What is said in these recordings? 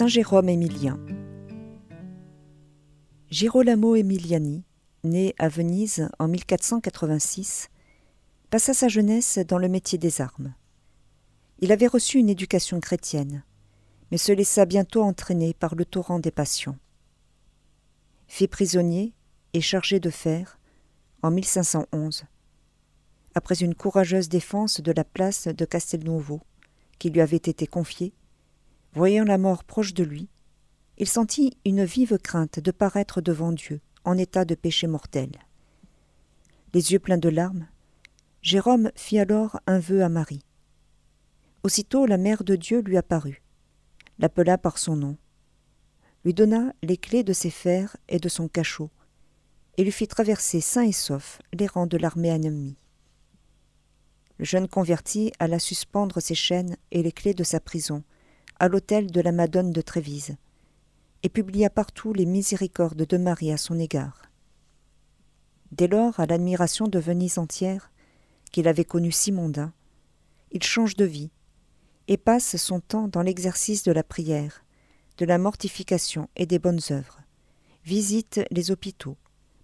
Saint Jérôme Émilien. Girolamo Emiliani, né à Venise en 1486, passa sa jeunesse dans le métier des armes. Il avait reçu une éducation chrétienne, mais se laissa bientôt entraîner par le torrent des passions. Fait prisonnier et chargé de fer en 1511, après une courageuse défense de la place de Castelnuovo, qui lui avait été confiée, voyant la mort proche de lui, il sentit une vive crainte de paraître devant Dieu en état de péché mortel. Les yeux pleins de larmes, Jérôme fit alors un vœu à Marie. Aussitôt la mère de Dieu lui apparut, l'appela par son nom, lui donna les clés de ses fers et de son cachot, et lui fit traverser sain et sauf les rangs de l'armée ennemie. Le jeune converti alla suspendre ses chaînes et les clés de sa prison à l'autel de la Madone de Trévise, et publia partout les miséricordes de Marie à son égard. Dès lors, à l'admiration de Venise entière, qu'il avait connue si mondain, il change de vie et passe son temps dans l'exercice de la prière, de la mortification et des bonnes œuvres, visite les hôpitaux,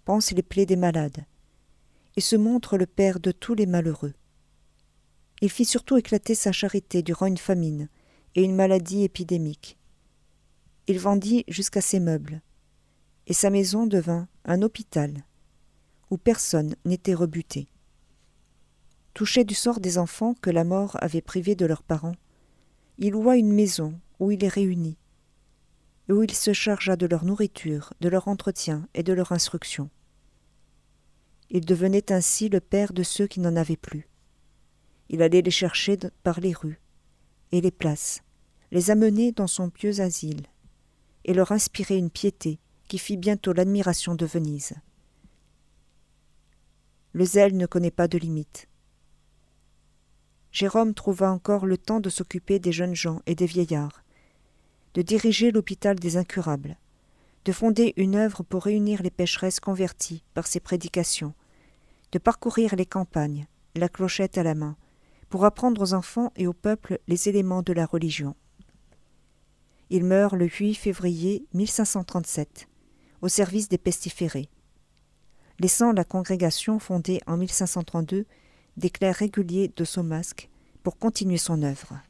pense les plaies des malades, et se montre le père de tous les malheureux. Il fit surtout éclater sa charité durant une famine et une maladie épidémique, il vendit jusqu'à ses meubles, et sa maison devint un hôpital, où personne n'était rebuté. Touché du sort des enfants que la mort avait privés de leurs parents, il loua une maison où il les réunit, et où il se chargea de leur nourriture, de leur entretien et de leur instruction. Il devenait ainsi le père de ceux qui n'en avaient plus. Il allait les chercher par les rues et les places, les amener dans son pieux asile, et leur inspirer une piété qui fit bientôt l'admiration de Venise. Le zèle ne connaît pas de limite. Jérôme trouva encore le temps de s'occuper des jeunes gens et des vieillards, de diriger l'hôpital des incurables, de fonder une œuvre pour réunir les pécheresses converties par ses prédications, de parcourir les campagnes, la clochette à la main, pour apprendre aux enfants et au peuple les éléments de la religion. Il meurt le 8 février 1537, au service des pestiférés, laissant la congrégation fondée en 1532 des clercs réguliers de Somasque pour continuer son œuvre.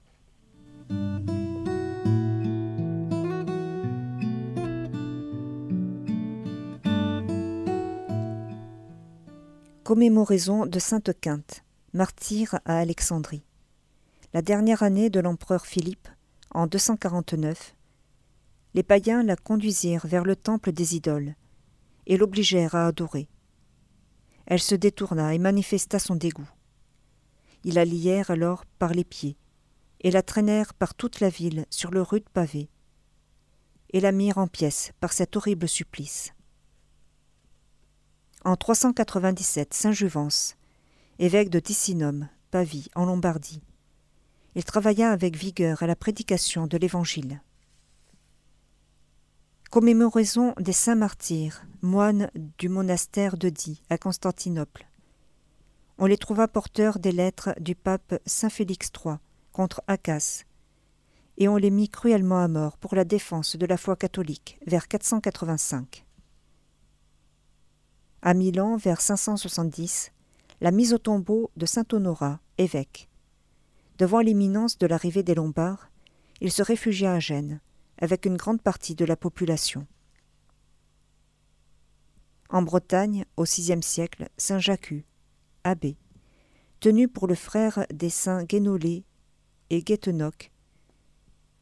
Commémoraison de Sainte Quinte, martyre à Alexandrie. La dernière année de l'empereur Philippe, en 249, les païens la conduisirent vers le temple des idoles et l'obligèrent à adorer. Elle se détourna et manifesta son dégoût. Ils la lièrent alors par les pieds et la traînèrent par toute la ville sur le rude pavé et la mirent en pièces par cet horrible supplice. En 397, Saint Juvence, évêque de Ticinum, Pavie, en Lombardie, il travailla avec vigueur à la prédication de l'Évangile. Commémoraison des saints martyrs, moines du monastère de Die à Constantinople. On les trouva porteurs des lettres du pape Saint Félix III contre Acas, et on les mit cruellement à mort pour la défense de la foi catholique vers 485. À Milan, vers 570, la mise au tombeau de saint Honorat, évêque, Devant l'imminence de l'arrivée des Lombards, il se réfugia à Gênes, avec une grande partie de la population. En Bretagne, au VIe siècle, saint Jacques, abbé, tenu pour le frère des saints Guénolé et Guétenoc,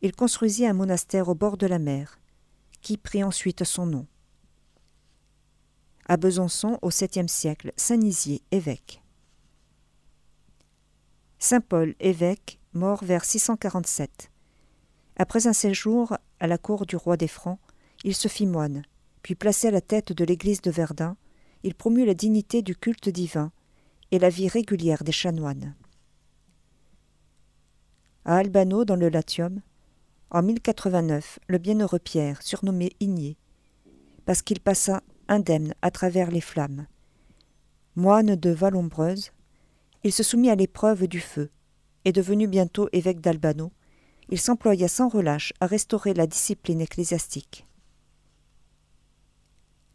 il construisit un monastère au bord de la mer, qui prit ensuite son nom. À Besançon, au VIIe siècle, saint Nisier, évêque. Saint Paul, évêque, mort vers 647. Après un séjour à la cour du roi des Francs, il se fit moine, puis placé à la tête de l'église de Verdun, il promut la dignité du culte divin et la vie régulière des chanoines. À Albano, dans le Latium, en 1089, le bienheureux Pierre, surnommé Igné, parce qu'il passa indemne à travers les flammes, moine de Vallombreuse, il se soumit à l'épreuve du feu, et devenu bientôt évêque d'Albano, il s'employa sans relâche à restaurer la discipline ecclésiastique.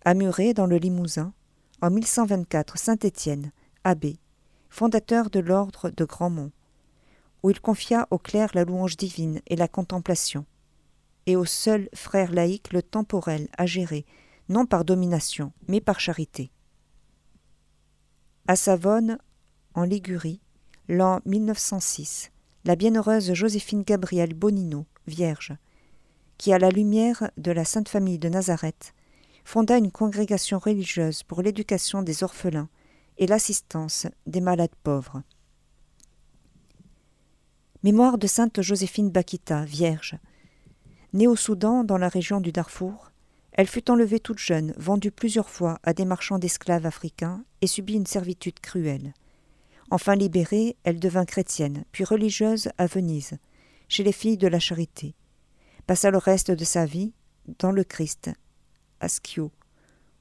À Muret, dans le Limousin, en 1124, Saint-Étienne, abbé, fondateur de l'ordre de Grandmont, où il confia au clerc la louange divine et la contemplation, et au seul frère laïc le temporel à gérer, non par domination, mais par charité. À Savone, en Ligurie, l'an 1906, la bienheureuse Joséphine Gabrielle Bonino, vierge, qui, à la lumière de la Sainte Famille de Nazareth, fonda une congrégation religieuse pour l'éducation des orphelins et l'assistance des malades pauvres. Mémoire de Sainte Joséphine Bakita, vierge. Née au Soudan, dans la région du Darfour, elle fut enlevée toute jeune, vendue plusieurs fois à des marchands d'esclaves africains et subit une servitude cruelle. Enfin libérée, elle devint chrétienne, puis religieuse à Venise, chez les filles de la charité. Passa le reste de sa vie dans le Christ, à Schio,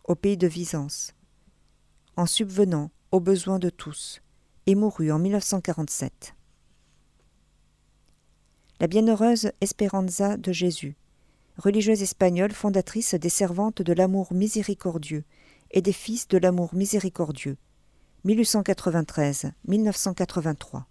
au pays de Visance, en subvenant aux besoins de tous, et mourut en 1947. La bienheureuse Esperanza de Jésus, religieuse espagnole fondatrice des servantes de l'amour miséricordieux et des fils de l'amour miséricordieux, 1893-1983.